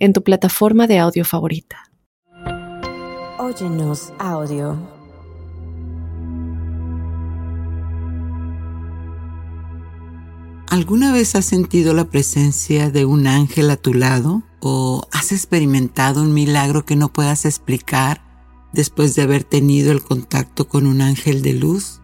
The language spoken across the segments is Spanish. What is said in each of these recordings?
en tu plataforma de audio favorita. Óyenos audio. ¿Alguna vez has sentido la presencia de un ángel a tu lado o has experimentado un milagro que no puedas explicar después de haber tenido el contacto con un ángel de luz?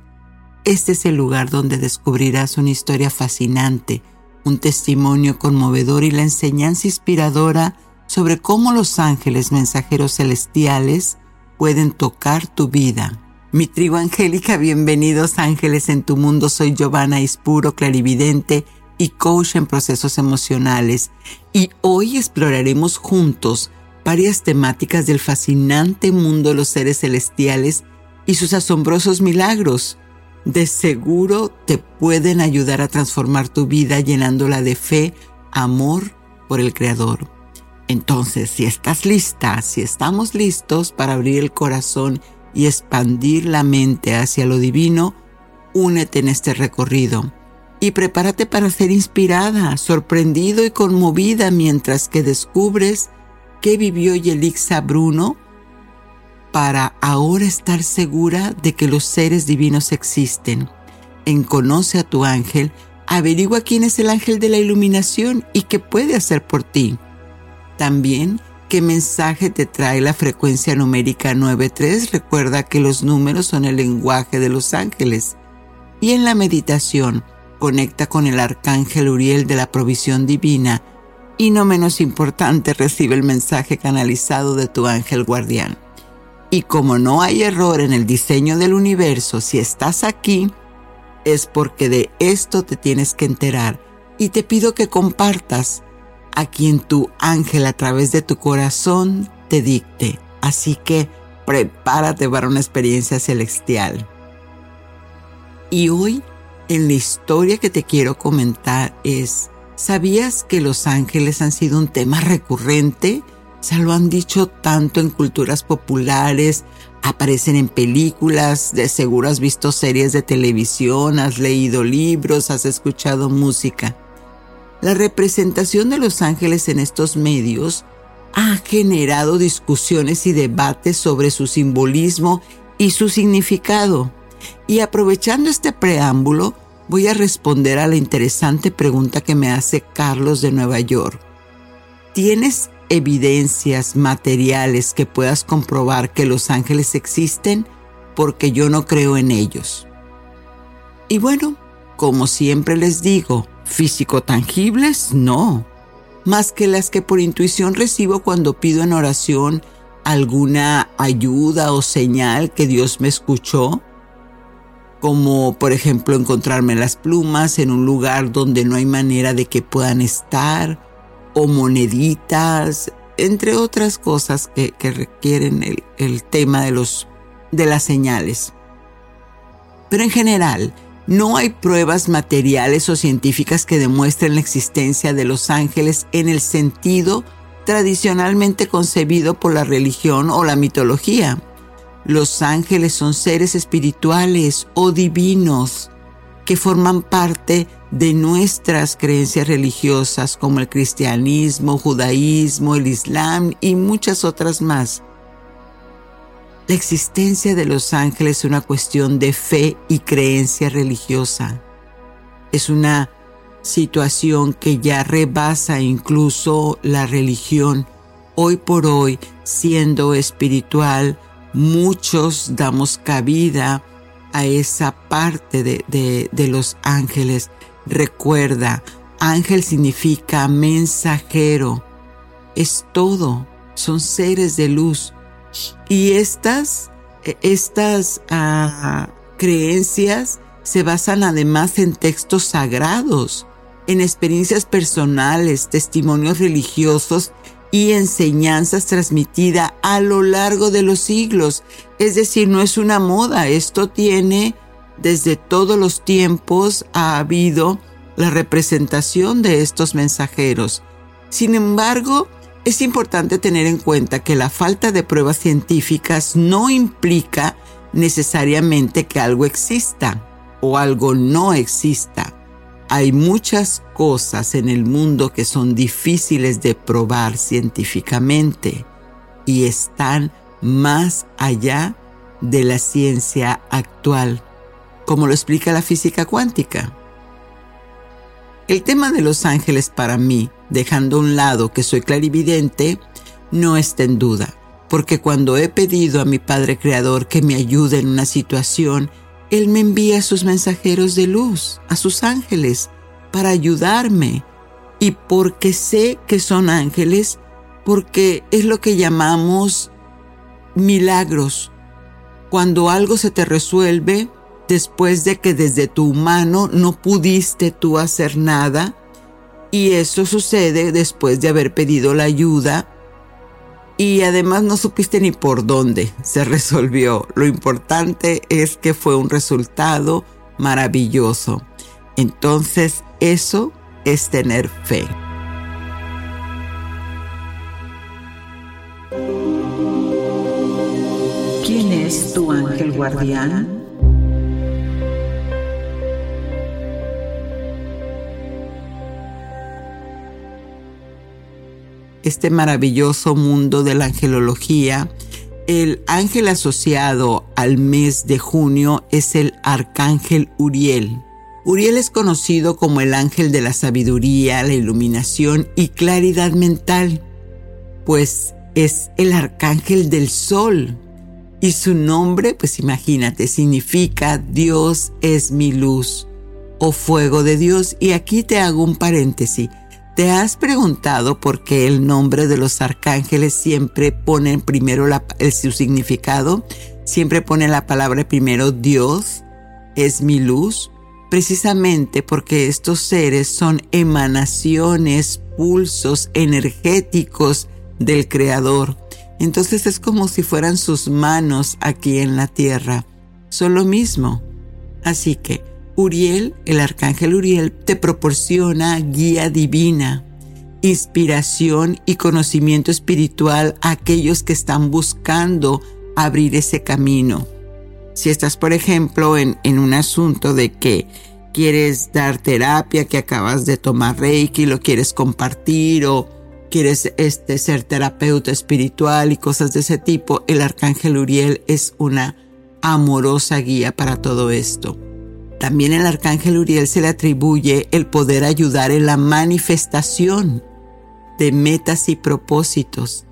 Este es el lugar donde descubrirás una historia fascinante, un testimonio conmovedor y la enseñanza inspiradora sobre cómo los ángeles mensajeros celestiales pueden tocar tu vida. Mi tribu angélica, bienvenidos ángeles en tu mundo. Soy Giovanna Ispuro, clarividente y coach en procesos emocionales. Y hoy exploraremos juntos varias temáticas del fascinante mundo de los seres celestiales y sus asombrosos milagros. De seguro te pueden ayudar a transformar tu vida llenándola de fe, amor por el Creador. Entonces, si estás lista, si estamos listos para abrir el corazón y expandir la mente hacia lo divino, únete en este recorrido y prepárate para ser inspirada, sorprendido y conmovida mientras que descubres qué vivió Yelixa Bruno para ahora estar segura de que los seres divinos existen. En Conoce a tu ángel, averigua quién es el ángel de la iluminación y qué puede hacer por ti. También, ¿qué mensaje te trae la frecuencia numérica 93? Recuerda que los números son el lenguaje de los ángeles. Y en la meditación, conecta con el arcángel Uriel de la provisión divina y no menos importante, recibe el mensaje canalizado de tu ángel guardián. Y como no hay error en el diseño del universo, si estás aquí, es porque de esto te tienes que enterar. Y te pido que compartas a quien tu ángel a través de tu corazón te dicte. Así que prepárate para una experiencia celestial. Y hoy, en la historia que te quiero comentar es, ¿sabías que los ángeles han sido un tema recurrente? Se lo han dicho tanto en culturas populares, aparecen en películas, de seguro has visto series de televisión, has leído libros, has escuchado música. La representación de los ángeles en estos medios ha generado discusiones y debates sobre su simbolismo y su significado. Y aprovechando este preámbulo, voy a responder a la interesante pregunta que me hace Carlos de Nueva York. ¿Tienes evidencias materiales que puedas comprobar que los ángeles existen? Porque yo no creo en ellos. Y bueno, como siempre les digo, físico-tangibles, no, más que las que por intuición recibo cuando pido en oración alguna ayuda o señal que Dios me escuchó, como por ejemplo encontrarme las plumas en un lugar donde no hay manera de que puedan estar, o moneditas, entre otras cosas que, requieren el, el tema de, los, de las señales. Pero en general, no hay pruebas materiales o científicas que demuestren la existencia de los ángeles en el sentido tradicionalmente concebido por la religión o la mitología. Los ángeles son seres espirituales o divinos que forman parte de nuestras creencias religiosas como el cristianismo, judaísmo, el islam y muchas otras más. La existencia de los ángeles es una cuestión de fe y creencia religiosa. Es una situación que ya rebasa incluso la religión. Hoy por hoy, siendo espiritual, muchos damos cabida a esa parte de, de los ángeles. Recuerda, ángel significa mensajero. Es todo. Son seres de luz y estas, e, estas ah, creencias se basan además en textos sagrados, en experiencias personales, testimonios religiosos y enseñanzas transmitidas a lo largo de los siglos. Es decir, no es una moda, esto tiene desde todos los tiempos ha habido la representación de estos mensajeros. Sin embargo, es importante tener en cuenta que la falta de pruebas científicas no implica necesariamente que algo exista o algo no exista. Hay muchas cosas en el mundo que son difíciles de probar científicamente y están más allá de la ciencia actual, como lo explica la física cuántica. El tema de los ángeles para mí, dejando a un lado que soy clarividente, no está en duda, porque cuando he pedido a mi Padre Creador que me ayude en una situación, él me envía a sus mensajeros de luz, a sus ángeles, para ayudarme. Y porque sé que son ángeles, porque es lo que llamamos milagros. Cuando algo se te resuelve después de que desde tu humano no pudiste tú hacer nada, y eso sucede después de haber pedido la ayuda y además no supiste ni por dónde se resolvió. Lo importante es que fue un resultado maravilloso. Entonces eso es tener fe. ¿Quién es tu ángel guardián? Este maravilloso mundo de la angelología, el ángel asociado al mes de junio es el arcángel Uriel. Uriel es conocido como el ángel de la sabiduría, la iluminación y claridad mental, pues es el arcángel del sol. Y su nombre, pues imagínate, significa Dios es mi luz o fuego de Dios. Y aquí te hago un paréntesis. ¿Te has preguntado por qué el nombre de los arcángeles siempre pone primero su significado? Siempre pone la palabra primero Dios es mi luz. Precisamente porque estos seres son emanaciones, pulsos energéticos del Creador. Entonces es como si fueran sus manos aquí en la tierra. Son lo mismo. Así que Uriel, el arcángel Uriel, te proporciona guía divina, inspiración y conocimiento espiritual a aquellos que están buscando abrir ese camino. Si estás, por ejemplo, en, un asunto de que quieres dar terapia, que acabas de tomar Reiki, lo quieres compartir o quieres este, ser terapeuta espiritual y cosas de ese tipo, el arcángel Uriel es una amorosa guía para todo esto. También el arcángel Uriel se le atribuye el poder ayudar en la manifestación de metas y propósitos,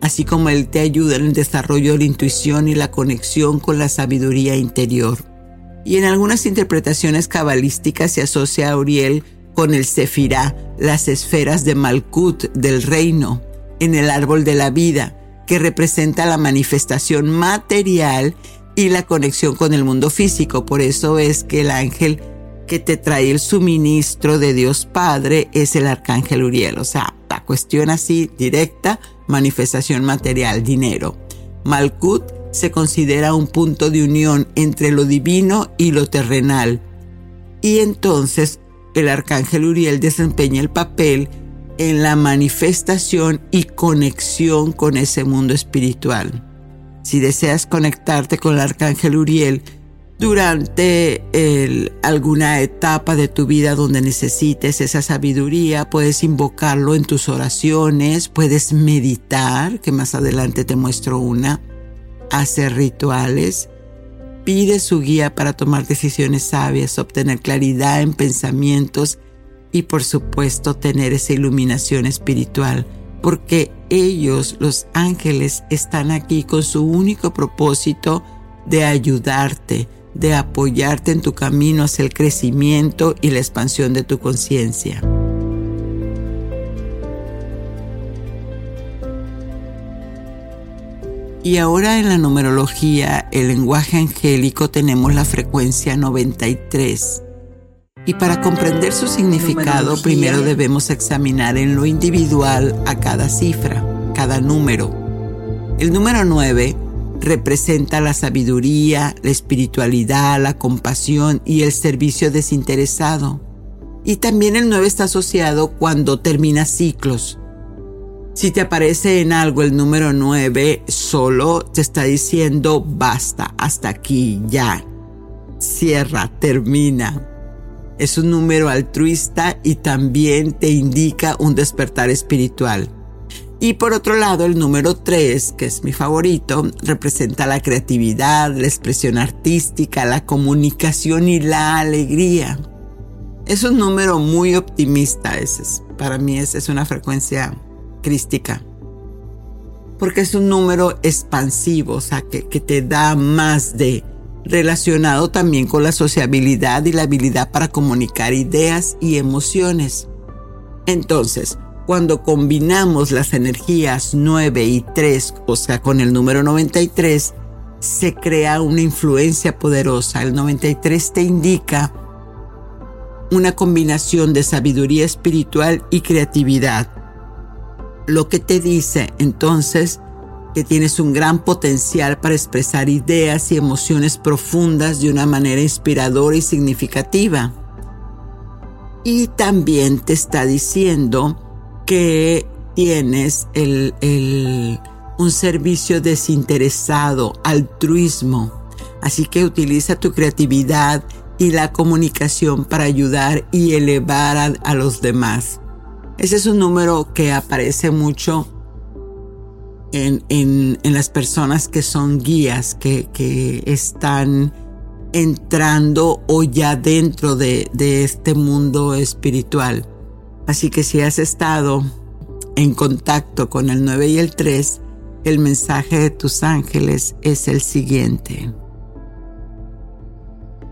así como él te ayuda en el desarrollo de la intuición y la conexión con la sabiduría interior. Y en algunas interpretaciones cabalísticas se asocia a Uriel con el Sefirá, las esferas de Malkut del reino, en el árbol de la vida, que representa la manifestación material y la conexión con el mundo físico. Por eso es que el ángel que te trae el suministro de Dios Padre es el arcángel Uriel. O sea, la cuestión así directa, manifestación material, dinero. Malkut se considera un punto de unión entre lo divino y lo terrenal. Y entonces el arcángel Uriel desempeña el papel en la manifestación y conexión con ese mundo espiritual. Si deseas conectarte con el arcángel Uriel durante alguna etapa de tu vida donde necesites esa sabiduría, puedes invocarlo en tus oraciones, puedes meditar, que más adelante te muestro una, hacer rituales, pide su guía para tomar decisiones sabias, obtener claridad en pensamientos y por supuesto tener esa iluminación espiritual porque ellos, los ángeles, están aquí con su único propósito de ayudarte, de apoyarte en tu camino hacia el crecimiento y la expansión de tu conciencia. Y ahora en la numerología, el lenguaje angélico, tenemos la frecuencia 93. Y para comprender su significado, primero debemos examinar en lo individual a cada cifra, cada número. El número 9 representa la sabiduría, la espiritualidad, la compasión y el servicio desinteresado. Y también el 9 está asociado cuando termina ciclos. Si te aparece en algo el número 9, solo te está diciendo basta, hasta aquí, ya. Cierra, termina. Es un número altruista y también te indica un despertar espiritual. Y por otro lado, el número 3, que es mi favorito, representa la creatividad, la expresión artística, la comunicación y la alegría. Es un número muy optimista, ese es, para mí es, es una frecuencia crística. Porque es un número expansivo, o sea, que, que te da más de relacionado también con la sociabilidad y la habilidad para comunicar ideas y emociones. Entonces, cuando combinamos las energías 9 y 3, o sea, con el número 93, se crea una influencia poderosa. El 93 te indica una combinación de sabiduría espiritual y creatividad. Lo que te dice entonces que tienes un gran potencial para expresar ideas y emociones profundas de una manera inspiradora y significativa. Y también te está diciendo que tienes un servicio desinteresado, altruismo. Así que utiliza tu creatividad y la comunicación para ayudar y elevar a los demás. Ese es un número que aparece mucho en, las personas que son guías, que, están entrando o ya dentro de, de este mundo espiritual. Así que si has estado en contacto con el 9 y el 3, el mensaje de tus ángeles es el siguiente.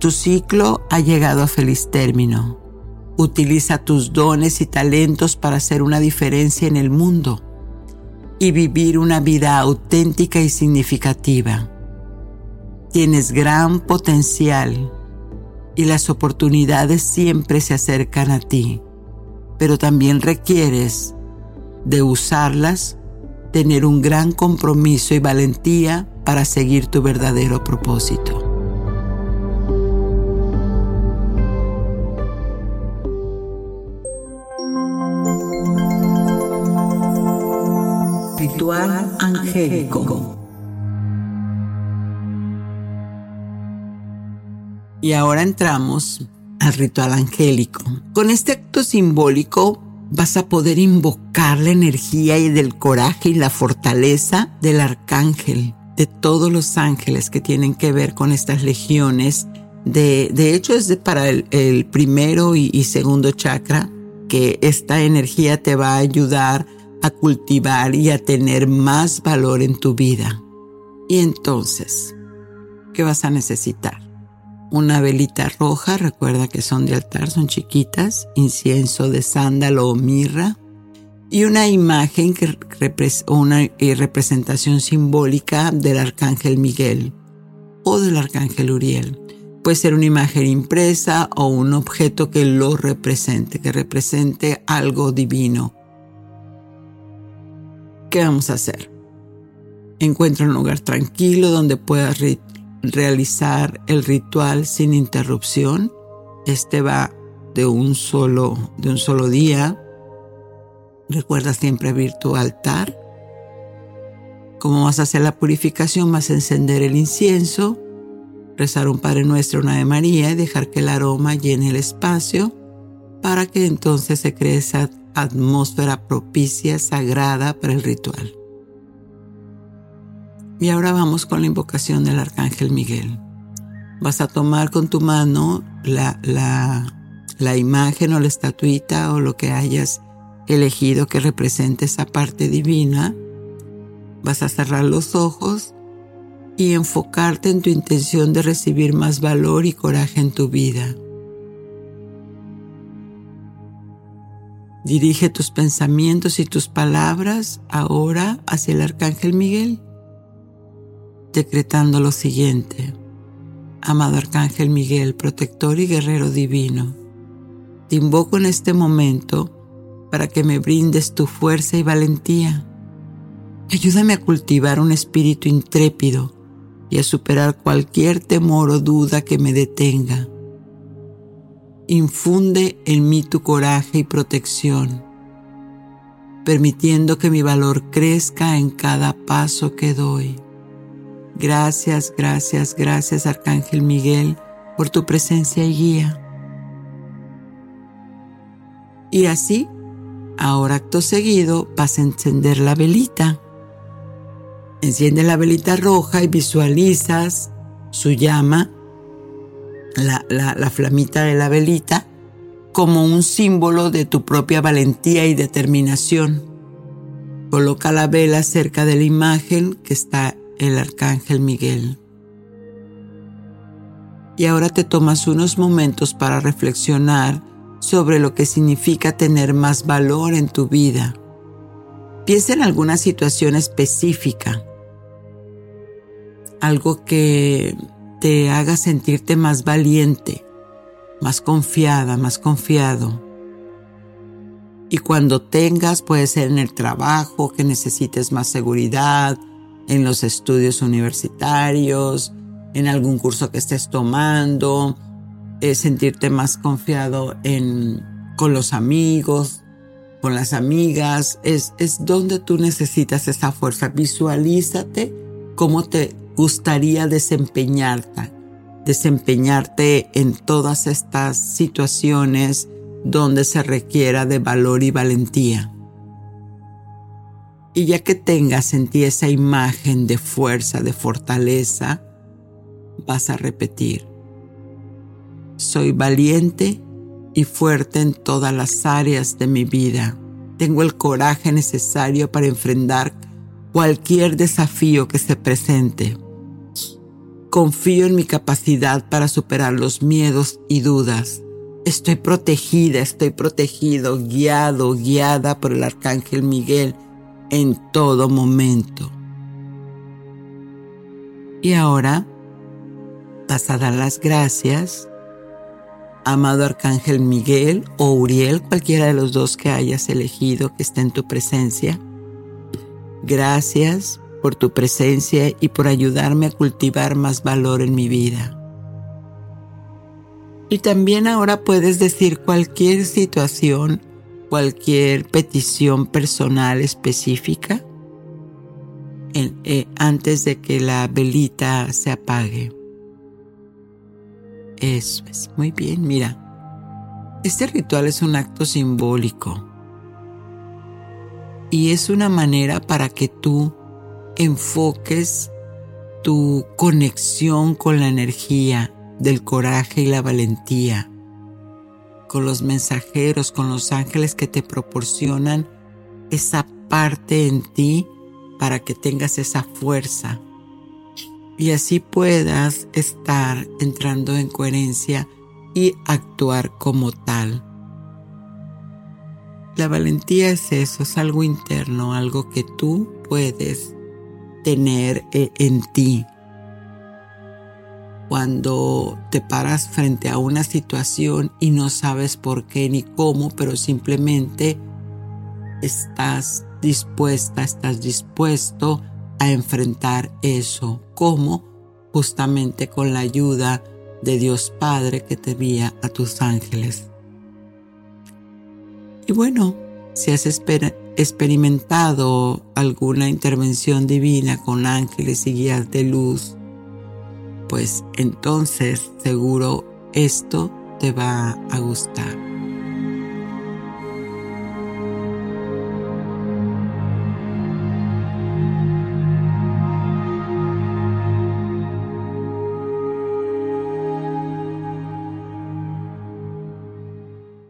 Tu ciclo ha llegado a feliz término. Utiliza tus dones y talentos para hacer una diferencia en el mundo y vivir una vida auténtica y significativa. Tienes gran potencial y las oportunidades siempre se acercan a ti, pero también requieres de usarlas, tener un gran compromiso y valentía para seguir tu verdadero propósito. Ritual angélico. Y ahora entramos al ritual angélico. Con este acto simbólico vas a poder invocar la energía y del coraje y la fortaleza del arcángel, de todos los ángeles que tienen que ver con estas legiones. De, de hecho, es para el, primero y, y segundo chakra que esta energía te va a ayudar a cultivar y a tener más valor en tu vida. Y entonces, ¿qué vas a necesitar? Una velita roja, recuerda que son de altar, son chiquitas, incienso de sándalo o mirra, y una imagen que una eh, representación simbólica del arcángel Miguel o del arcángel Uriel. Puede ser una imagen impresa o un objeto que lo represente, que represente algo divino ¿qué vamos a hacer? Encuentra un lugar tranquilo donde puedas realizar el ritual sin interrupción. Este va de un solo, de un solo día. Recuerda siempre abrir tu altar. Como vas a hacer la purificación, vas a encender el incienso, rezar un Padre Nuestro, una de María y dejar que el aroma llene el espacio para que entonces se cree esa atmósfera propicia, sagrada para el ritual. Y ahora vamos con la invocación del Arcángel Miguel. Vas a tomar con tu mano la, la, la imagen o la estatuita o lo que hayas elegido que represente esa parte divina. Vas a cerrar los ojos y enfocarte en tu intención de recibir más valor y coraje en tu vida. Dirige tus pensamientos y tus palabras ahora hacia el Arcángel Miguel, decretando lo siguiente. Amado Arcángel Miguel, protector y guerrero divino, te invoco en este momento para que me brindes tu fuerza y valentía. Ayúdame a cultivar un espíritu intrépido y a superar cualquier temor o duda que me detenga. Infunde en mí tu coraje y protección, permitiendo que mi valor crezca en cada paso que doy. Gracias, gracias, gracias Arcángel Miguel por tu presencia y guía. Y así, ahora acto seguido, vas a encender la velita. Enciende la velita roja y visualizas su llama, la, la, flamita de la velita, como un símbolo de tu propia valentía y determinación. Coloca la vela cerca de la imagen que está el arcángel Miguel. Y ahora te tomas unos momentos para reflexionar sobre lo que significa tener más valor en tu vida. Piensa en alguna situación específica algo que te haga sentirte más valiente, más confiada, más confiado. Y cuando tengas, puede ser en el trabajo, que necesites más seguridad, en los estudios universitarios, en algún curso que estés tomando, sentirte más confiado en, con los amigos, con las amigas, es, es donde tú necesitas esa fuerza. Visualízate cómo te gustaría desempeñarte, desempeñarte en todas estas situaciones donde se requiera de valor y valentía. Y ya que tengas en ti esa imagen de fuerza, de fortaleza, vas a repetir, soy valiente y fuerte en todas las áreas de mi vida. Tengo el coraje necesario para enfrentar cualquier desafío que se presente. Confío en mi capacidad para superar los miedos y dudas. Estoy protegida, estoy protegido, guiado, guiada por el Arcángel Miguel en todo momento. Y ahora vas a dar las gracias, amado Arcángel Miguel o Uriel, cualquiera de los dos que hayas elegido que esté en tu presencia Gracias por tu presencia y por ayudarme a cultivar más valor en mi vida. Y también ahora puedes decir cualquier situación, cualquier petición personal específica eh, antes de que la velita se apague. Eso es, muy bien, mira. Este ritual es un acto simbólico y es una manera para que tú enfoques tu conexión con la energía del coraje y la valentía, con los mensajeros, con los ángeles que te proporcionan esa parte en ti para que tengas esa fuerza y así puedas estar entrando en coherencia y actuar como tal. La valentía es eso, es algo interno, algo que tú puedes tener eh, en ti. Cuando te paras frente a una situación y no sabes por qué ni cómo, pero simplemente estás dispuesta, estás dispuesto a enfrentar eso. ¿Cómo? Justamente con la ayuda de Dios Padre que te envía a tus ángeles. Y bueno, si has experimentado alguna intervención divina con ángeles y guías de luz, pues entonces seguro esto te va a gustar.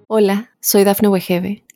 Hola, soy Dafne Wegebe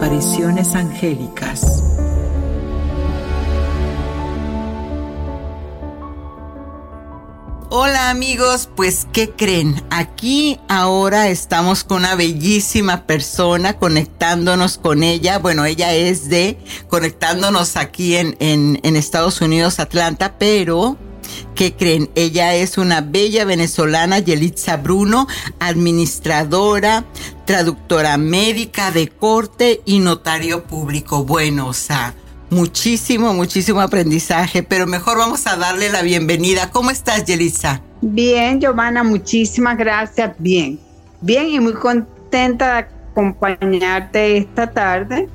Apariciones angélicas. Hola amigos, pues ¿qué creen? Aquí ahora estamos con una bellísima persona conectándonos con ella. Bueno, ella es de conectándonos aquí en, en, en Estados Unidos, Atlanta, pero ¿Qué creen? Ella es una bella venezolana, Yelitza Bruno, administradora, traductora médica de corte y notario público. Bueno, o sea, muchísimo, muchísimo aprendizaje, pero mejor vamos a darle la bienvenida. ¿Cómo estás, Yelitza? Bien, Giovanna, muchísimas gracias. Bien, bien y muy contenta de acompañarte esta tarde.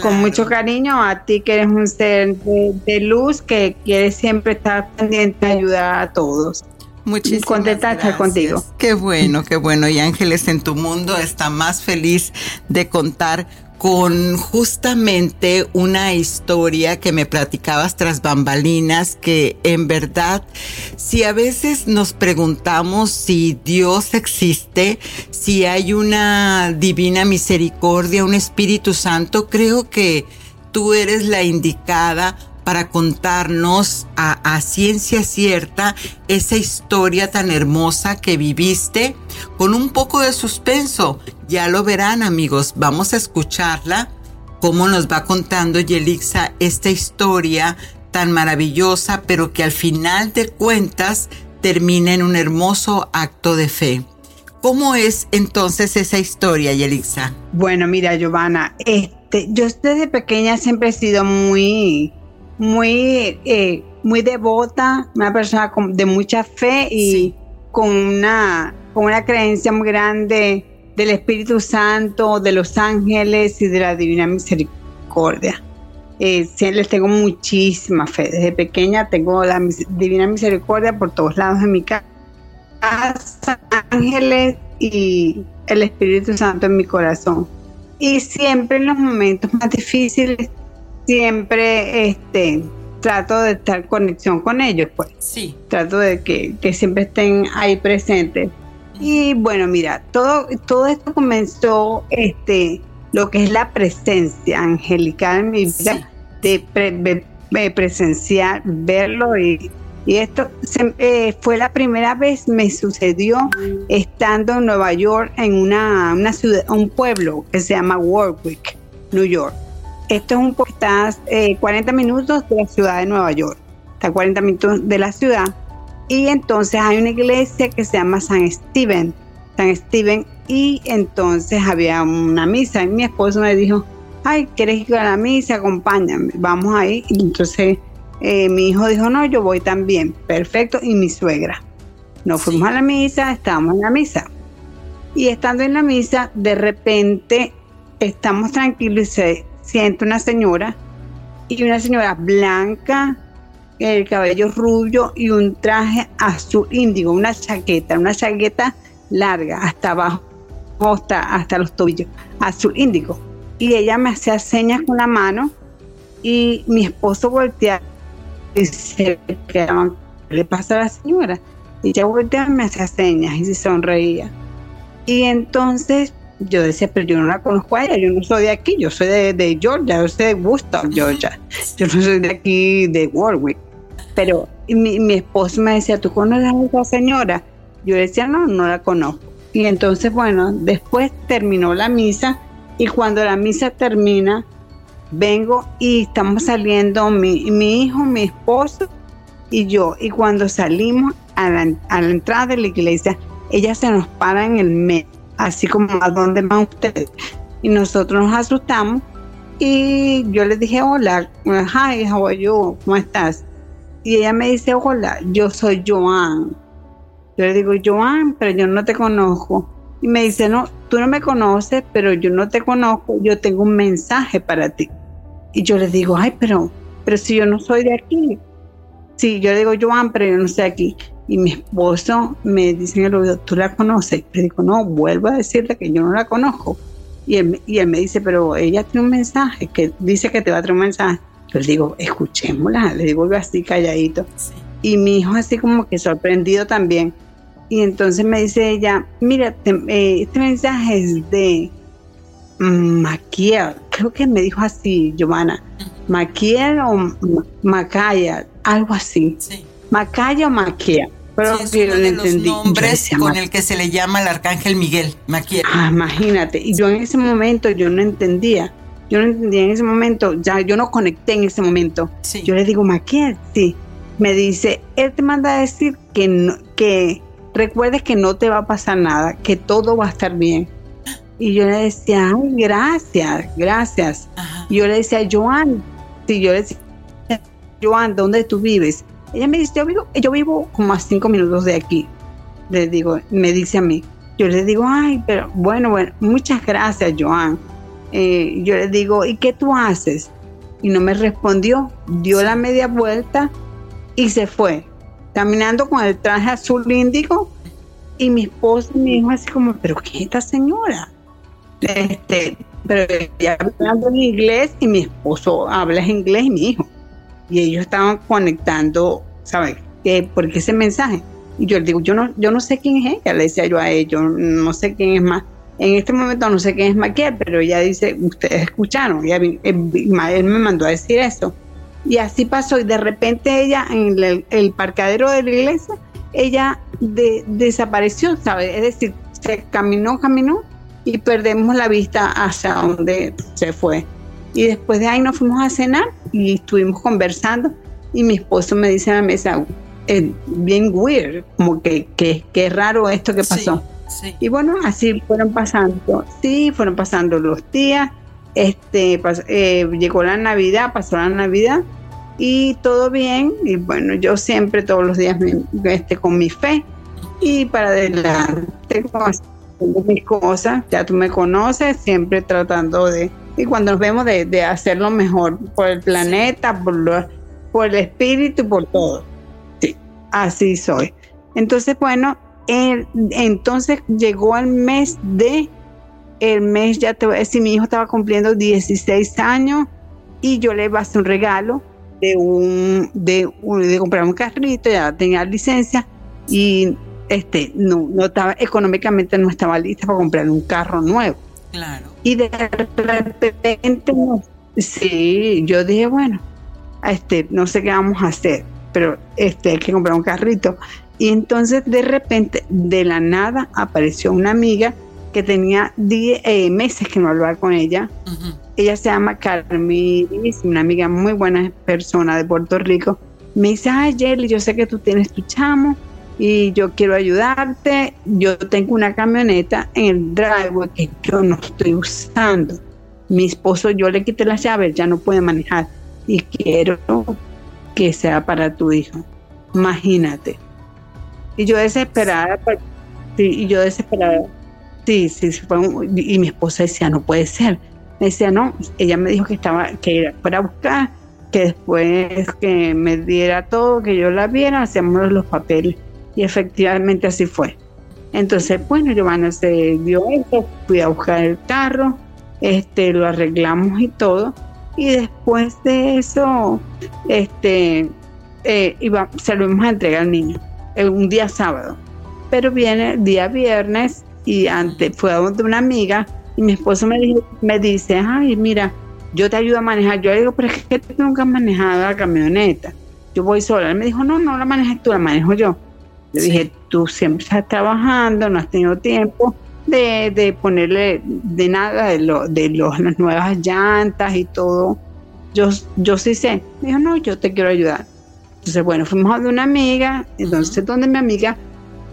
Con mucho cariño a ti que eres un ser de, luz que quiere siempre estar pendiente de ayudar a todos. Muchísimas contenta estar contigo. Qué bueno, qué bueno. Y Ángeles en tu mundo está más feliz de contar con justamente una historia que me platicabas tras bambalinas que en verdad si a veces nos preguntamos si Dios existe, si hay una divina misericordia, un Espíritu Santo, creo que tú eres la indicada para contarnos a, ciencia cierta esa historia tan hermosa que viviste con un poco de suspenso. Ya lo verán amigos, vamos a escucharla, cómo nos va contando Yelixa esta historia tan maravillosa, pero que al final de cuentas termina en un hermoso acto de fe. ¿Cómo es entonces esa historia, Yelixa? Bueno, mira, Giovanna, este, yo desde pequeña siempre he sido muy muy, eh, muy devota, una persona de mucha fe y con, una, con una creencia muy grande del Espíritu Santo, de los ángeles y de la Divina Misericordia. Eh, les tengo muchísima fe. Desde pequeña tengo la Divina Misericordia por todos lados de mi casa, ángeles y el Espíritu Santo en mi corazón. Y siempre en los momentos más difíciles siempre este, trato de estar en conexión con ellos, pues. Sí. Trato de que, siempre estén ahí presentes. Y bueno, mira, todo, todo esto comenzó, este, lo que es la presencia angelical en mi vida, de, presenciar, verlo y, y esto eh, fue la primera vez me sucedió estando en Nueva York, en una, una ciudad, un pueblo que se llama Warwick, New York. Esto es un poco, está 40 minutos de la ciudad de Nueva York, está 40 minutos de la ciudad. Y entonces hay una iglesia que se llama San Steven, San Steven, y entonces había una misa. Y mi esposo me dijo, ay, ¿quieres ir a la misa? Acompáñame, vamos ahí. Y entonces eh, mi hijo dijo, no, yo voy también. Perfecto. Y mi suegra. Nos fuimos a la misa, estábamos en la misa. Y estando en la misa, de repente estamos tranquilos y se siento una señora y una señora blanca, el cabello rubio y un traje azul índigo, una chaqueta, una chaqueta larga hasta abajo, hasta, hasta los tobillos, azul índigo. Y ella me hacía señas con la mano y mi esposo voltea y se ¿qué le pasa a la señora? Y ella voltea y me hacía señas y se sonreía. Y entonces yo decía, pero yo no la conozco a ella, yo no soy de aquí, yo soy de, Georgia, yo soy de Woodstock, Georgia, yo no soy de aquí, de Warwick. Pero mi, mi esposo me decía, ¿tú conoces a esa señora? Yo decía, no, no la conozco. Y entonces, bueno, después terminó la misa y cuando la misa termina, vengo y estamos saliendo mi, mi hijo, mi esposo y yo. Y cuando salimos a la, a la entrada de la iglesia, ella se nos para en el medio así como a dónde van ustedes. Y nosotros nos asustamos y yo le dije, hola, hi, how are you? ¿Cómo estás? Y ella me dice, hola, yo soy Joan. Yo le digo, Joan, pero yo no te conozco. Y me dice, no, tú no me conoces, pero yo no te conozco, yo tengo un mensaje para ti. Y yo le digo, ay, pero, pero si yo no soy de aquí. Sí, yo le digo, Joan, pero yo no soy aquí. Y mi esposo me dice en el oído, ¿tú la conoces? Le digo, no, vuelvo a decirte que yo no la conozco. Y él, y él me dice, pero ella tiene un mensaje, que dice que te va a traer un mensaje. Yo le digo, escuchémosla, le digo así calladito. Y mi hijo así como que sorprendido también. Y entonces me dice ella, mira, eh, este mensaje es de Maquiel, creo que me dijo así, Giovanna, Maquiel o Macaya, algo así. Sí. Macaya o Maquiel. Pero sí, es uno de los nombres con el que se le llama el arcángel Miguel, Maquiel. Ah, imagínate. Y yo en ese momento yo no entendía. Yo no entendía en ese momento, ya yo no conecté en ese momento. Yo le digo, Maquiel, sí. Me dice, él te manda a decir que, no, que recuerdes que no te va a pasar nada, que todo va a estar bien. Y yo le decía, ay, gracias, gracias. Y yo le decía, Joan, si yo le decía, Joan, ¿dónde tú vives? Ella me dice, yo vivo, yo vivo como a cinco minutos de aquí. Le digo, me dice a mí. Yo le digo, ay, pero bueno, bueno, muchas gracias, Joan. Eh, yo le digo, ¿y qué tú haces? Y no me respondió. Dio la media vuelta y se fue. Caminando con el traje azul índigo. Y mi esposo me dijo así como, ¿pero qué es esta señora? Este, pero ella hablando en inglés y mi esposo habla en inglés y mi hijo y ellos estaban conectando, ¿sabes? ¿Por qué ese mensaje? Y yo le digo, yo no, yo no sé quién es ella, le decía yo a ellos, no sé quién es más. En este momento no sé quién es Maquiel, pero ella dice, ustedes escucharon, y él, me mandó a decir eso. Y así pasó, y de repente ella, en el, parcadero de la iglesia, ella desapareció, ¿sabes? Es decir, se caminó, caminó, y perdemos la vista hacia donde se fue. Y después de ahí nos fuimos a cenar y estuvimos conversando. Y mi esposo me dice a la mesa, es bien weird, como que, que, raro esto que pasó. Y bueno, así fueron pasando, sí, fueron pasando los días, este, eh, llegó la Navidad, pasó la Navidad y todo bien, y bueno, yo siempre todos los días me, este, con mi fe. Y para adelante con mis cosas, ya tú me conoces, siempre tratando de y cuando nos vemos de, de hacerlo mejor por el planeta, por, por el espíritu, por todo. Sí, así soy. Entonces, bueno, entonces llegó el mes de, el mes, ya te voy a decir, mi hijo estaba cumpliendo 16 años y yo le hacer un regalo de un, de, de comprar un carrito, ya tenía licencia y este, no, no estaba, económicamente no estaba lista para comprar un carro nuevo. Claro. Y de repente, sí, yo dije, bueno, este, no sé qué vamos a hacer, pero este, hay que comprar un carrito. Y entonces de repente, de la nada, apareció una amiga que tenía diez, eh, meses que no hablaba con ella. Ella se llama Carmen, una amiga muy buena persona de Puerto Rico. Me dice, ay, Jelly, yo sé que tú tienes tu chamo y yo quiero ayudarte. Yo tengo una camioneta en el driveway que yo no estoy usando. Mi esposo, yo le quité las llaves, ya no puede manejar y quiero que sea para tu hijo. Imagínate. Y yo desesperada, pues, y yo desesperada. Sí, sí, y mi esposa decía, no puede ser. Me decía, no, ella me dijo que estaba, que era para buscar, que después que me diera todo, que yo la viera, hacíamos los papeles. Y efectivamente así fue. Entonces, bueno, Giovanna se dio eso, fui a buscar el carro, este, lo arreglamos y todo. Y después de eso, este, eh, iba, se lo íbamos a entregar al niño, eh, un día sábado. Pero viene el día viernes y antes fue a donde una amiga y mi esposo me, me dice, ay, mira, yo te ayudo a manejar. Yo le digo, pero es que tú nunca has manejado la camioneta. Yo voy sola. Él me dijo, no, no la manejes tú, la manejo yo. Le dije, tú siempre estás trabajando, no has tenido tiempo de, ponerle de nada de, lo, de las nuevas llantas y todo. Yo, yo sí sé. Me dijo, no, yo te quiero ayudar. Entonces, bueno, fuimos a de una amiga, entonces donde mi amiga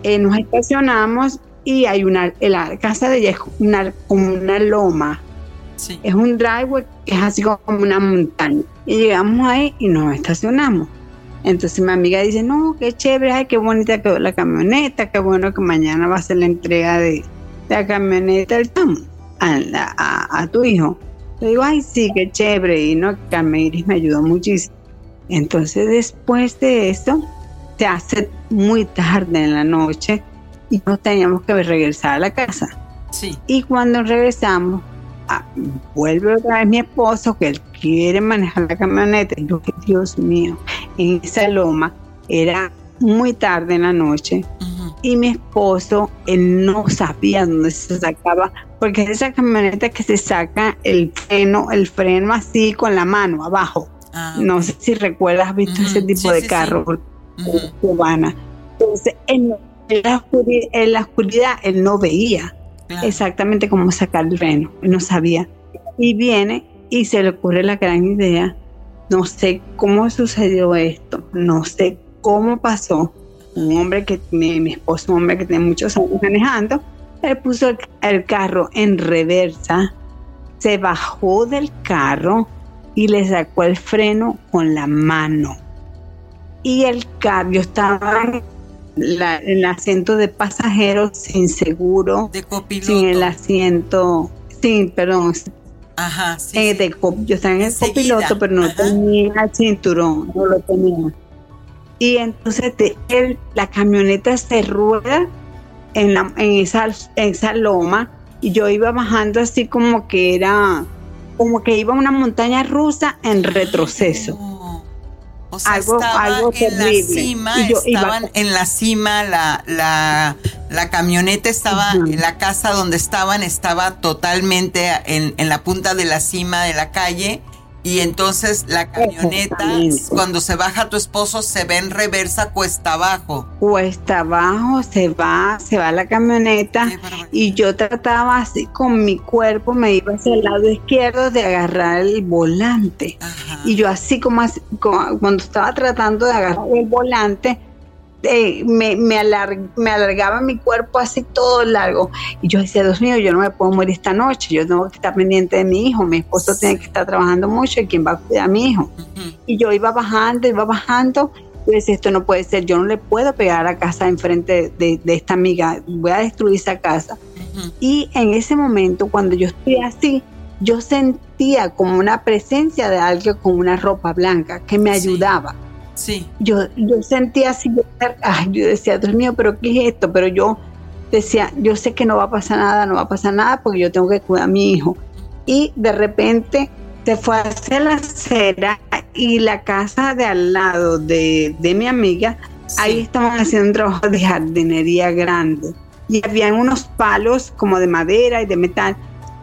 eh, nos estacionamos y hay una, la casa de ella es una, como una loma. Es un driveway que es así como una montaña. Y llegamos ahí y nos estacionamos. Entonces mi amiga dice, no, qué chévere, ay, qué bonita quedó la camioneta, qué bueno que mañana va a ser la entrega de, la camioneta del Tom a, tu hijo. Le digo, ay, sí, qué chévere, y no, Carmen me ayudó muchísimo. Entonces después de eso, se hace muy tarde en la noche y nos teníamos que regresar a la casa. Sí. Y cuando regresamos, ah, vuelve otra vez mi esposo, que él quiere manejar la camioneta. Y yo, Dios mío, en esa loma era muy tarde en la noche y mi esposo, él no sabía dónde se sacaba, porque es esa camioneta que se saca el freno, el freno así con la mano abajo. Ah, no sé si recuerdas, has visto ese tipo de carro cubana. Entonces, en, la oscuridad, él no veía exactamente cómo sacar el freno, no sabía. Y viene y se le ocurre la gran idea, no sé cómo sucedió esto, no sé cómo pasó, un hombre que mi esposo, un hombre que tiene muchos años manejando, él puso el, carro en reversa, se bajó del carro y le sacó el freno con la mano. Y el carro, estaba el asiento de pasajeros sin seguro, de sin el asiento, sin, perdón, Ajá, sí, eh, yo estaba en el copiloto, pero no tenía el cinturón, no lo tenía. Y entonces él, la camioneta se rueda en, la, en, esa, esa loma y yo iba bajando así como que era, como que iba a una montaña rusa en retroceso. O sea, algo, algo en la cima, estaban en la cima, la, la, la camioneta estaba, en la casa donde estaban estaba totalmente en, en la punta de la cima de la calle y entonces la camioneta, cuando se baja tu esposo, se ve en reversa cuesta abajo. Cuesta abajo, se va, se va la camioneta. Y yo trataba así con mi cuerpo, me iba hacia el lado izquierdo de agarrar el volante. Y yo así como, así, como cuando estaba tratando de agarrar el volante, me, me, alargaba mi cuerpo así todo largo. Y yo decía, Dios mío, yo no me puedo morir esta noche, yo tengo que estar pendiente de mi hijo, mi esposo tiene que estar trabajando mucho y quién va a cuidar a mi hijo. Y yo iba bajando, iba bajando. Y decía, esto no puede ser, yo no le puedo pegar a casa enfrente de, de esta amiga, voy a destruir esa casa. Y en ese momento, cuando yo estoy así, yo sentía como una presencia de alguien con una ropa blanca que me ayudaba. Sí. Yo, yo sentía así, yo decía, Dios mío, pero ¿qué es esto? Pero yo decía, yo sé que no va a pasar nada, no va a pasar nada porque yo tengo que cuidar a mi hijo. Y de repente se fue hacia la acera y la casa de al lado de, mi amiga, ahí estaban haciendo un trabajo de jardinería grande. Y habían unos palos como de madera y de metal.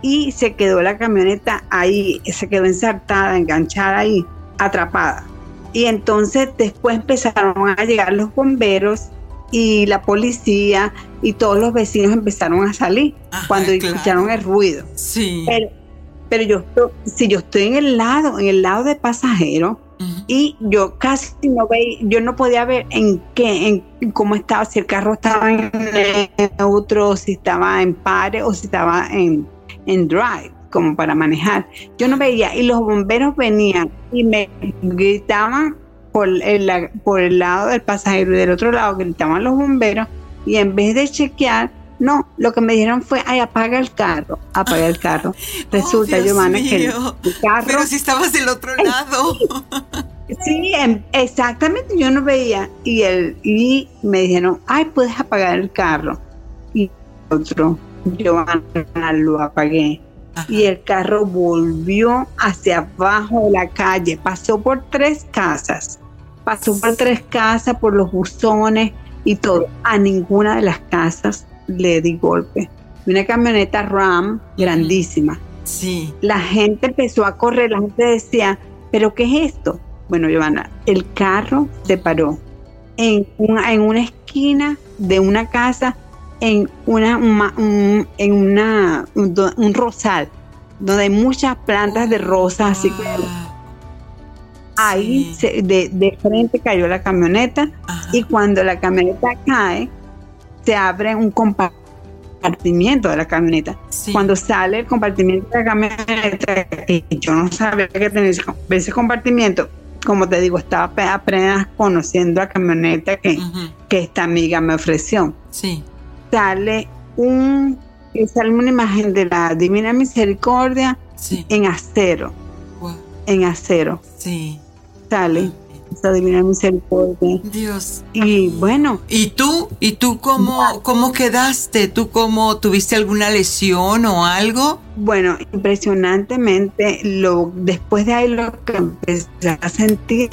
Y se quedó la camioneta ahí, se quedó ensartada, enganchada ahí, atrapada. Y entonces después empezaron a llegar los bomberos y la policía y todos los vecinos empezaron a salir cuando escucharon el ruido. Sí. Pero, yo, si yo estoy en el lado, en el lado de pasajero, y yo casi no veía, yo no podía ver en qué, en cómo estaba, si el carro estaba en neutro, si estaba en pare o si estaba en, en drive como para manejar. Yo no veía y los bomberos venían y me gritaban por el, por el lado del pasajero y del otro lado gritaban los bomberos y en vez de chequear, no, lo que me dijeron fue, ay, apaga el carro, apaga el carro. Resulta, oh, Giovanna, que el carro... Pero si estabas del otro lado. Sí, exactamente, yo no veía. Y, el, y me dijeron, ay, puedes apagar el carro. Y otro, Giovanna, lo apagué y el carro volvió hacia abajo de la calle, pasó por tres casas, pasó por tres casas, por los buzones y todo. A ninguna de las casas le di golpe. Una camioneta Ram grandísima. Sí. La gente empezó a correr, la gente decía, ¿pero qué es esto? Bueno, Giovanna, el carro se paró en una, en una esquina de una casa en una, un, en una, un, rosal donde hay muchas plantas de rosas, así que ahí de, frente cayó la camioneta y cuando la camioneta cae, se abre un compartimiento de la camioneta. Cuando sale el compartimiento de la camioneta, yo no sabía que tenía ese compartimiento, como te digo, estaba apenas conociendo la camioneta que, que esta amiga me ofreció. Sí sale un una imagen de la Divina Misericordia en acero. En acero. Sí. Sale esa Divina Misericordia. Dios. Y bueno. ¿Y tú? ¿Y tú cómo, cómo quedaste? ¿Tú cómo tuviste alguna lesión o algo? Bueno, impresionantemente, lo, después de ahí lo que empecé a sentir,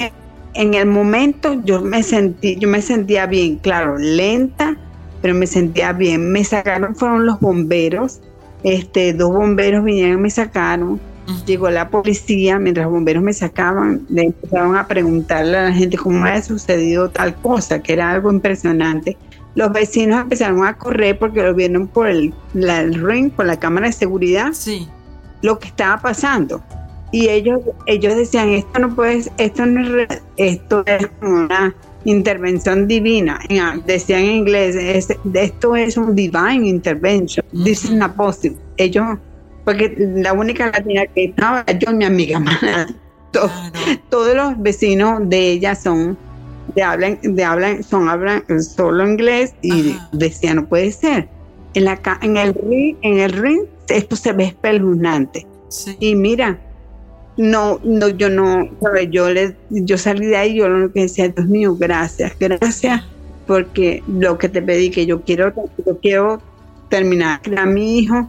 en el momento yo me sentí, yo me sentía bien, claro, lenta, pero me sentía bien. Me sacaron, fueron los bomberos, este, dos bomberos vinieron y me sacaron. Llegó la policía, mientras los bomberos me sacaban, le empezaron a preguntarle a la gente cómo había sucedido tal cosa, que era algo impresionante. Los vecinos empezaron a correr porque lo vieron por el, ring, por la cámara de seguridad, sí. lo que estaba pasando. Y ellos, ellos decían, esto no puede, esto no es, esto es una intervención divina. Decían en inglés, esto es un divine intervention. This is not possible. Ellos, porque la única latina que estaba, yo mi amiga, todos los vecinos de ella son de hablan, de hablan, son hablan solo inglés y decía no puede ser. En la en el ring, en el ring esto se ve espeluznante. Y mira, no, no, yo no, yo le, yo salí de ahí, yo lo que decía, Dios mío, gracias, gracias, porque lo que te pedí que yo quiero, yo quiero terminar a mi hijo,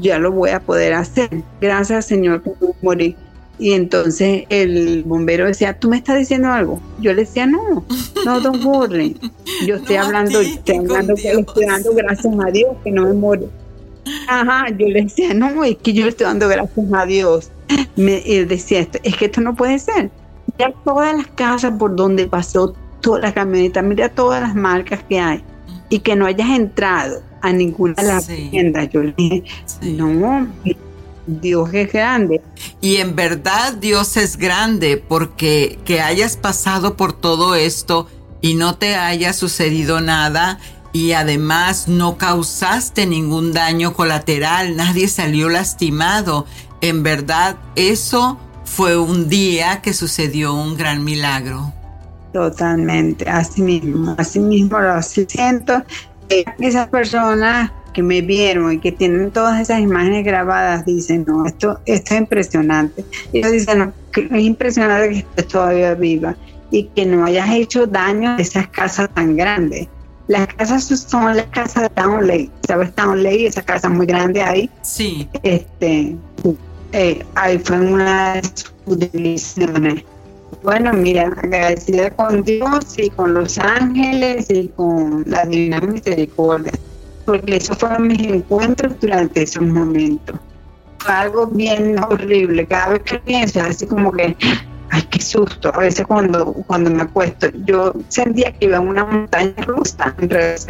ya lo voy a poder hacer. Gracias, Señor, que no morí. Y entonces el bombero decía, ¿tú me estás diciendo algo? Yo le decía, no, no, don't worry. Yo estoy hablando, estoy hablando, estoy dando gracias a Dios que no me muero. Ajá, yo le decía, no, es que yo le estoy dando gracias a Dios. Me decía esto, es que esto no puede ser. Mira todas las casas por donde pasó toda la camioneta, mira todas las marcas que hay y que no hayas entrado a ninguna de las tiendas. Yo le dije, no, Dios es grande. Y en verdad Dios es grande porque que hayas pasado por todo esto y no te haya sucedido nada y además no causaste ningún daño colateral, nadie salió lastimado. En verdad eso fue un día que sucedió un gran milagro. Totalmente, así mismo, así mismo lo siento. Esas personas que me vieron y que tienen todas esas imágenes grabadas dicen, no, esto, es impresionante. Ellos dicen, no, es impresionante que estés todavía viva y que no hayas hecho daño a esas casas tan grandes. Las casas son las casas de Townley, ¿sabes? Townley, esa casa muy grande ahí. Sí. Este, eh, ahí fue una de sus divisiones. Bueno, mira, agradecida con Dios y con los ángeles y con la divina misericordia porque esos fueron mis encuentros durante esos momentos. Fue algo bien horrible. Cada vez que pienso, así como que, ay, qué susto. A veces cuando, cuando me acuesto, yo sentía que iba a una montaña rusa en revés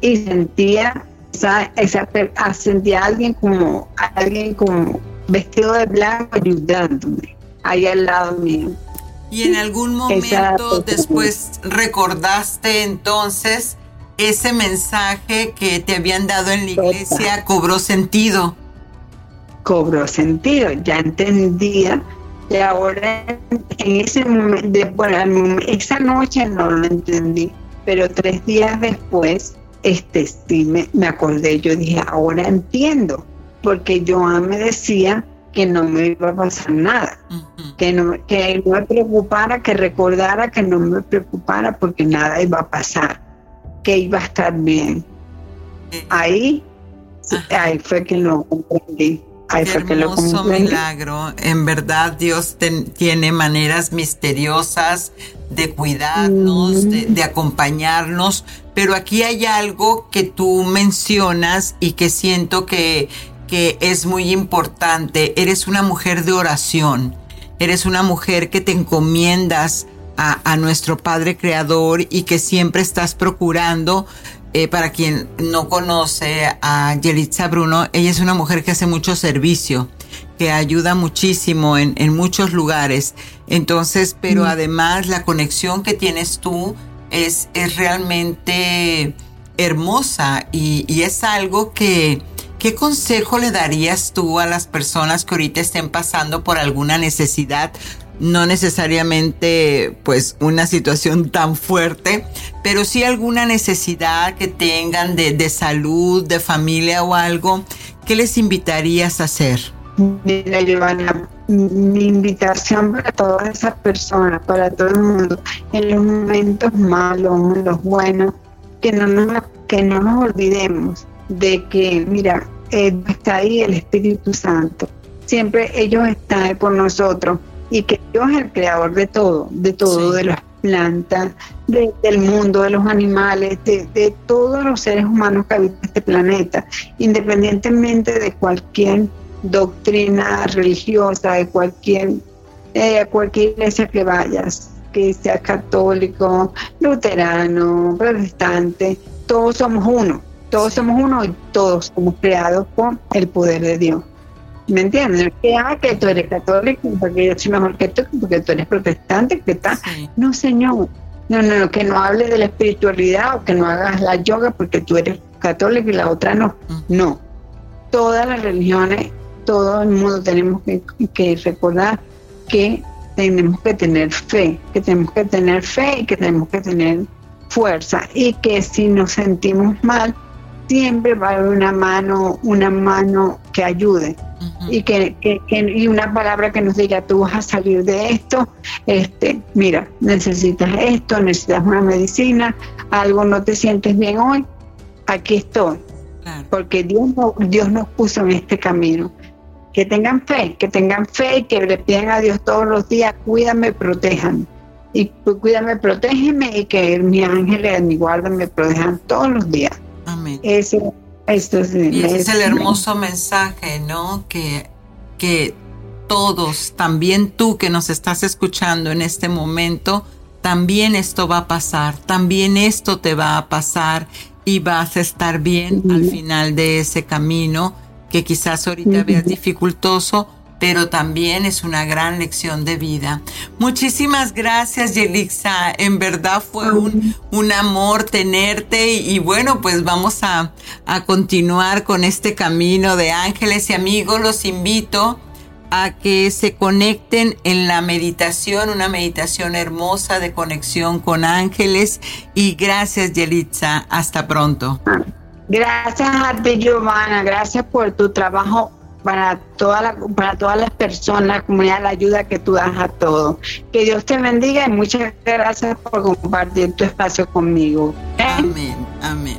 y sentía esa, esa, ah, sentía a alguien como, alguien como vestido de blanco ayudándome ahí al lado mío. Y en algún momento después recordaste entonces ese mensaje que te habían dado en la iglesia cobró sentido. Cobró sentido, ya entendía. Y ahora en ese momento, bueno, esa noche no lo entendí, pero tres días después, este sí me, me acordé, yo dije, ahora entiendo, porque Joan me decía que no me iba a pasar nada, que, no, que no me preocupara, que recordara que no me preocupara porque nada iba a pasar que iba a estar bien. Ahí, ahí fue que lo comprendí. Comprendí. milagro. En verdad Dios tiene maneras misteriosas de cuidarnos, de, acompañarnos, pero aquí hay algo que tú mencionas y que siento que, que es muy importante. Eres una mujer de oración, eres una mujer que te encomiendas a, nuestro Padre Creador y que siempre estás procurando eh, para quien no conoce a Yelitza Bruno, ella es una mujer que hace mucho servicio, que ayuda muchísimo en, muchos lugares. Entonces, pero mm. además la conexión que tienes tú es, es realmente hermosa y, y, es algo que, ¿qué consejo le darías tú a las personas que ahorita estén pasando por alguna necesidad? No necesariamente pues una situación tan fuerte, pero sí alguna necesidad que tengan de, de salud, de familia o algo, ¿qué les invitarías a hacer? Mira, Giovanna, mi invitación para todas esas personas, para todo el mundo, en los momentos malos, en los buenos, que no nos, que no nos olvidemos de que, mira, está ahí el Espíritu Santo. Siempre ellos están por nosotros y que Dios es el creador de todo, de todo, de, los, plantas, del mundo, de los animales, de, todos los seres humanos que habitan este planeta, independientemente de cualquier doctrina religiosa, de cualquier, eh, cualquier iglesia que vayas, que sea católico, luterano, protestante, todos somos uno, todos somos uno y todos somos creados por el poder de Dios. ¿Me entiendes? Que, ah, que tú eres católico, porque yo soy mejor que tú, porque tú eres protestante, que tal. No, señor. No, no, no, que no hable de la espiritualidad o que no hagas la yoga porque tú eres católico y la otra no. No. Todas las religiones, todo el mundo tenemos que, que recordar que tenemos que tener fe, que tenemos que tener fe y que tenemos que tener fuerza y que si nos sentimos mal, siempre va a haber una mano, una mano que ayude y que, y una palabra que nos diga tú vas a salir de esto, este, mira, necesitas esto, necesitas una medicina, algo no te sientes bien hoy, aquí estoy. Porque Dios, Dios nos puso en este camino. Que tengan fe, que tengan fe y que le pidan a Dios todos los días, cuídame, protéjame. Y cuídame, protégeme y que mi ángeles, mi guarda me protejan todos los días. Amén. Ese, esto es, y ese es el hermoso mensaje, ¿no? Que, que todos, también tú que nos estás escuchando en este momento, también esto va a pasar, también esto te va a pasar y vas a estar bien al final de ese camino que quizás ahorita veas dificultoso, pero también es una gran lección de vida. Muchísimas gracias, Yelixa. En verdad fue un, amor tenerte y, bueno, pues vamos a, a continuar con este camino de ángeles y amigos. Los invito a que se conecten en la meditación, una meditación hermosa de conexión con ángeles. Y gracias, Yelitza. Hasta pronto. Gracias a ti, Giovanna. Gracias por tu trabajo para, toda la, para todas las personas, comunidad, la ayuda que tú das a todos. Que Dios te bendiga y muchas gracias por compartir tu espacio conmigo. Amén, amén.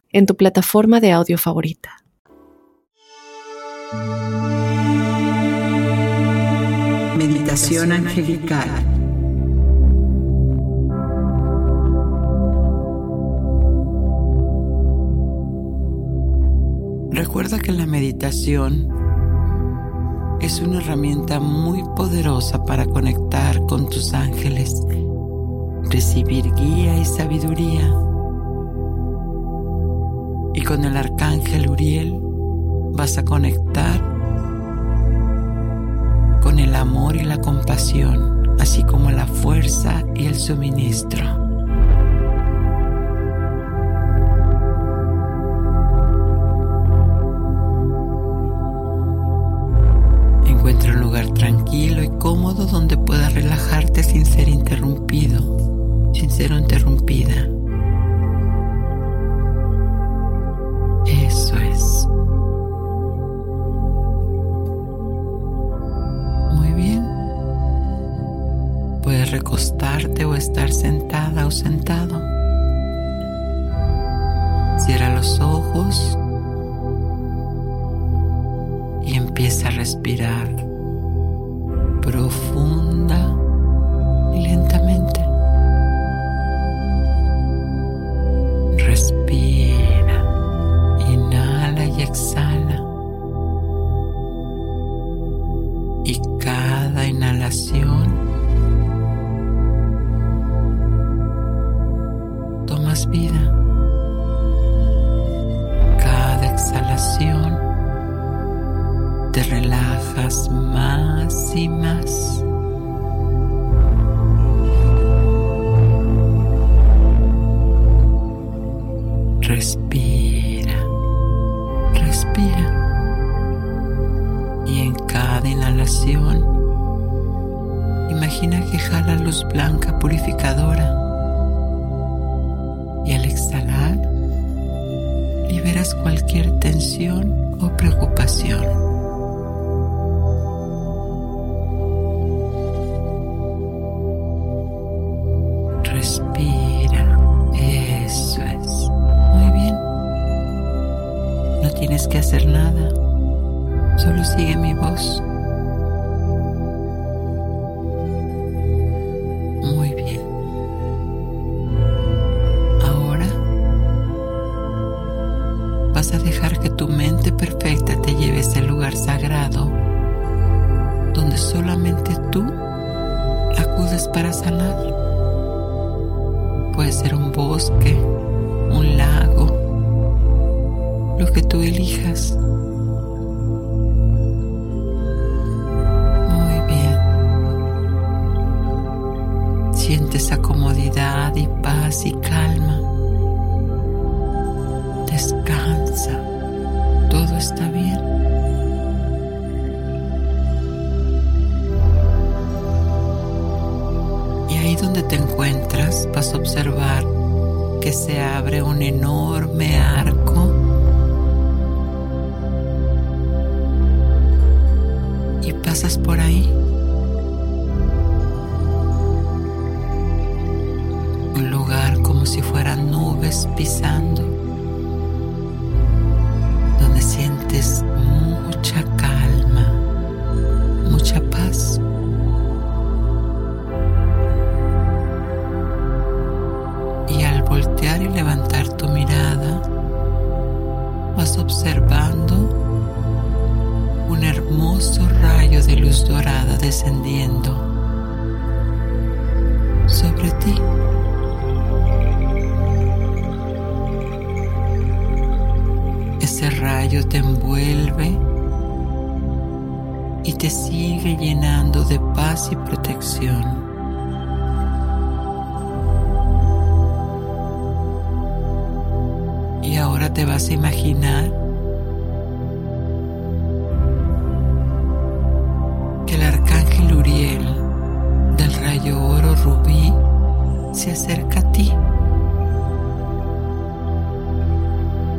en tu plataforma de audio favorita. Meditación angelical. Recuerda que la meditación es una herramienta muy poderosa para conectar con tus ángeles, recibir guía y sabiduría y con el arcángel Uriel vas a conectar con el amor y la compasión, así como la fuerza y el suministro. Imagina que jala luz blanca purificadora. Y al exhalar, liberas cualquier tensión o preocupación. que hacer nada, solo sigue mi voz. Un lugar como si fueran nubes pisando, donde sientes mucha calma, mucha paz. Y al voltear y levantar tu mirada, vas observando un hermoso rayo de luz dorada descendiendo llenando de paz y protección. Y ahora te vas a imaginar se acerca a ti,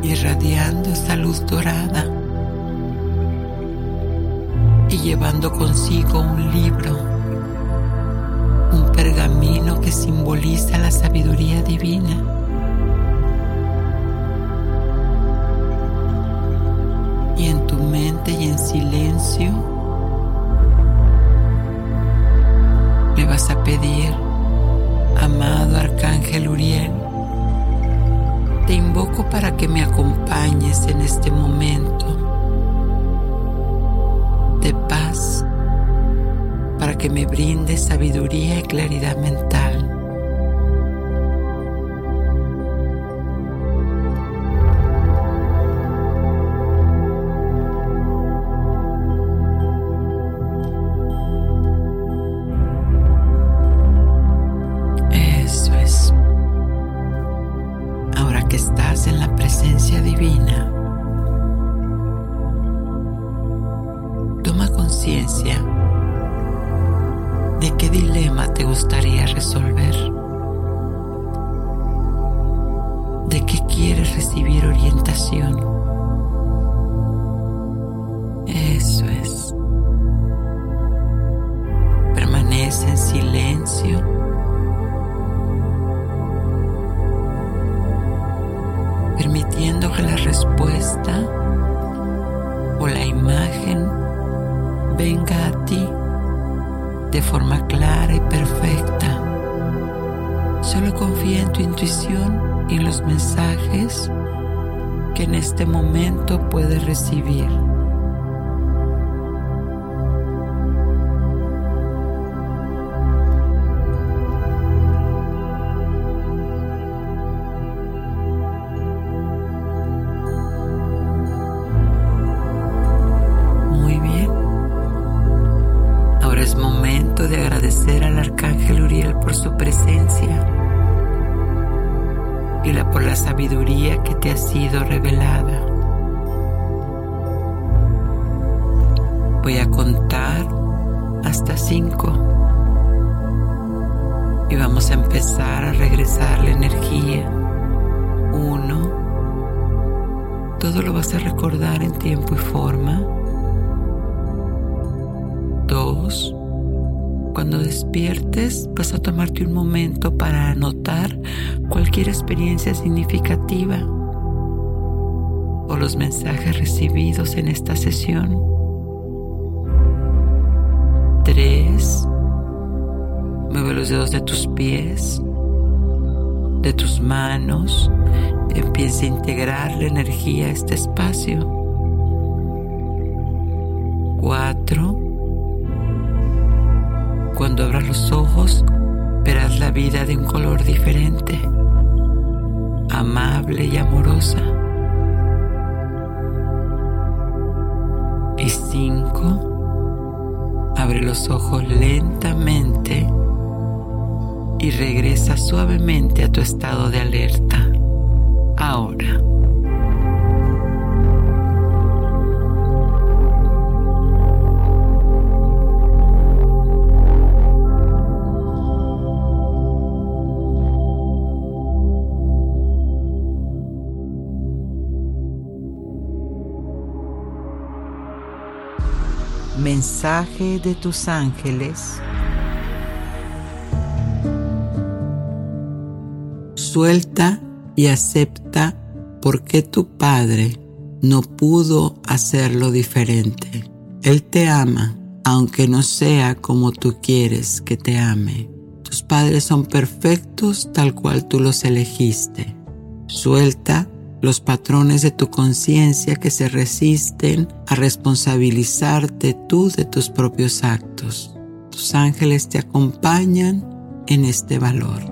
irradiando esa luz dorada 一公里 que me brindes sabiduría y claridad mental. Contar hasta cinco y vamos a empezar a regresar la energía. Uno, todo lo vas a recordar en tiempo y forma. Dos, cuando despiertes vas a tomarte un momento para anotar cualquier experiencia significativa o los mensajes recibidos en esta sesión. Mueve los dedos de tus pies, de tus manos. Empieza a integrar la energía a este espacio. 4 cuando abras los ojos, verás la vida de un color diferente, amable y amorosa. Y cinco, abre los ojos lentamente y regresa suavemente a tu estado de alerta. Ahora. Mensaje de tus ángeles. Suelta y acepta por qué tu Padre no pudo hacerlo diferente. Él te ama, aunque no sea como tú quieres que te ame. Tus padres son perfectos tal cual tú los elegiste. Suelta los patrones de tu conciencia que se resisten a responsabilizarte tú de tus propios actos. Tus ángeles te acompañan en este valor.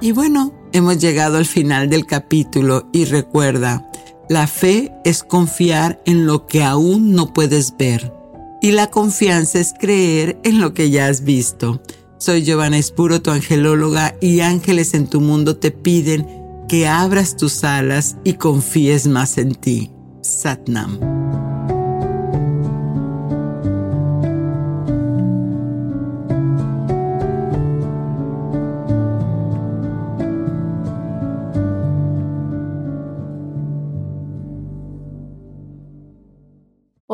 Y bueno, hemos llegado al final del capítulo y recuerda, la fe es confiar en lo que aún no puedes ver y la confianza es creer en lo que ya has visto. Soy Giovanna Espuro, tu angelóloga, y ángeles en tu mundo te piden que abras tus alas y confíes más en ti. Satnam.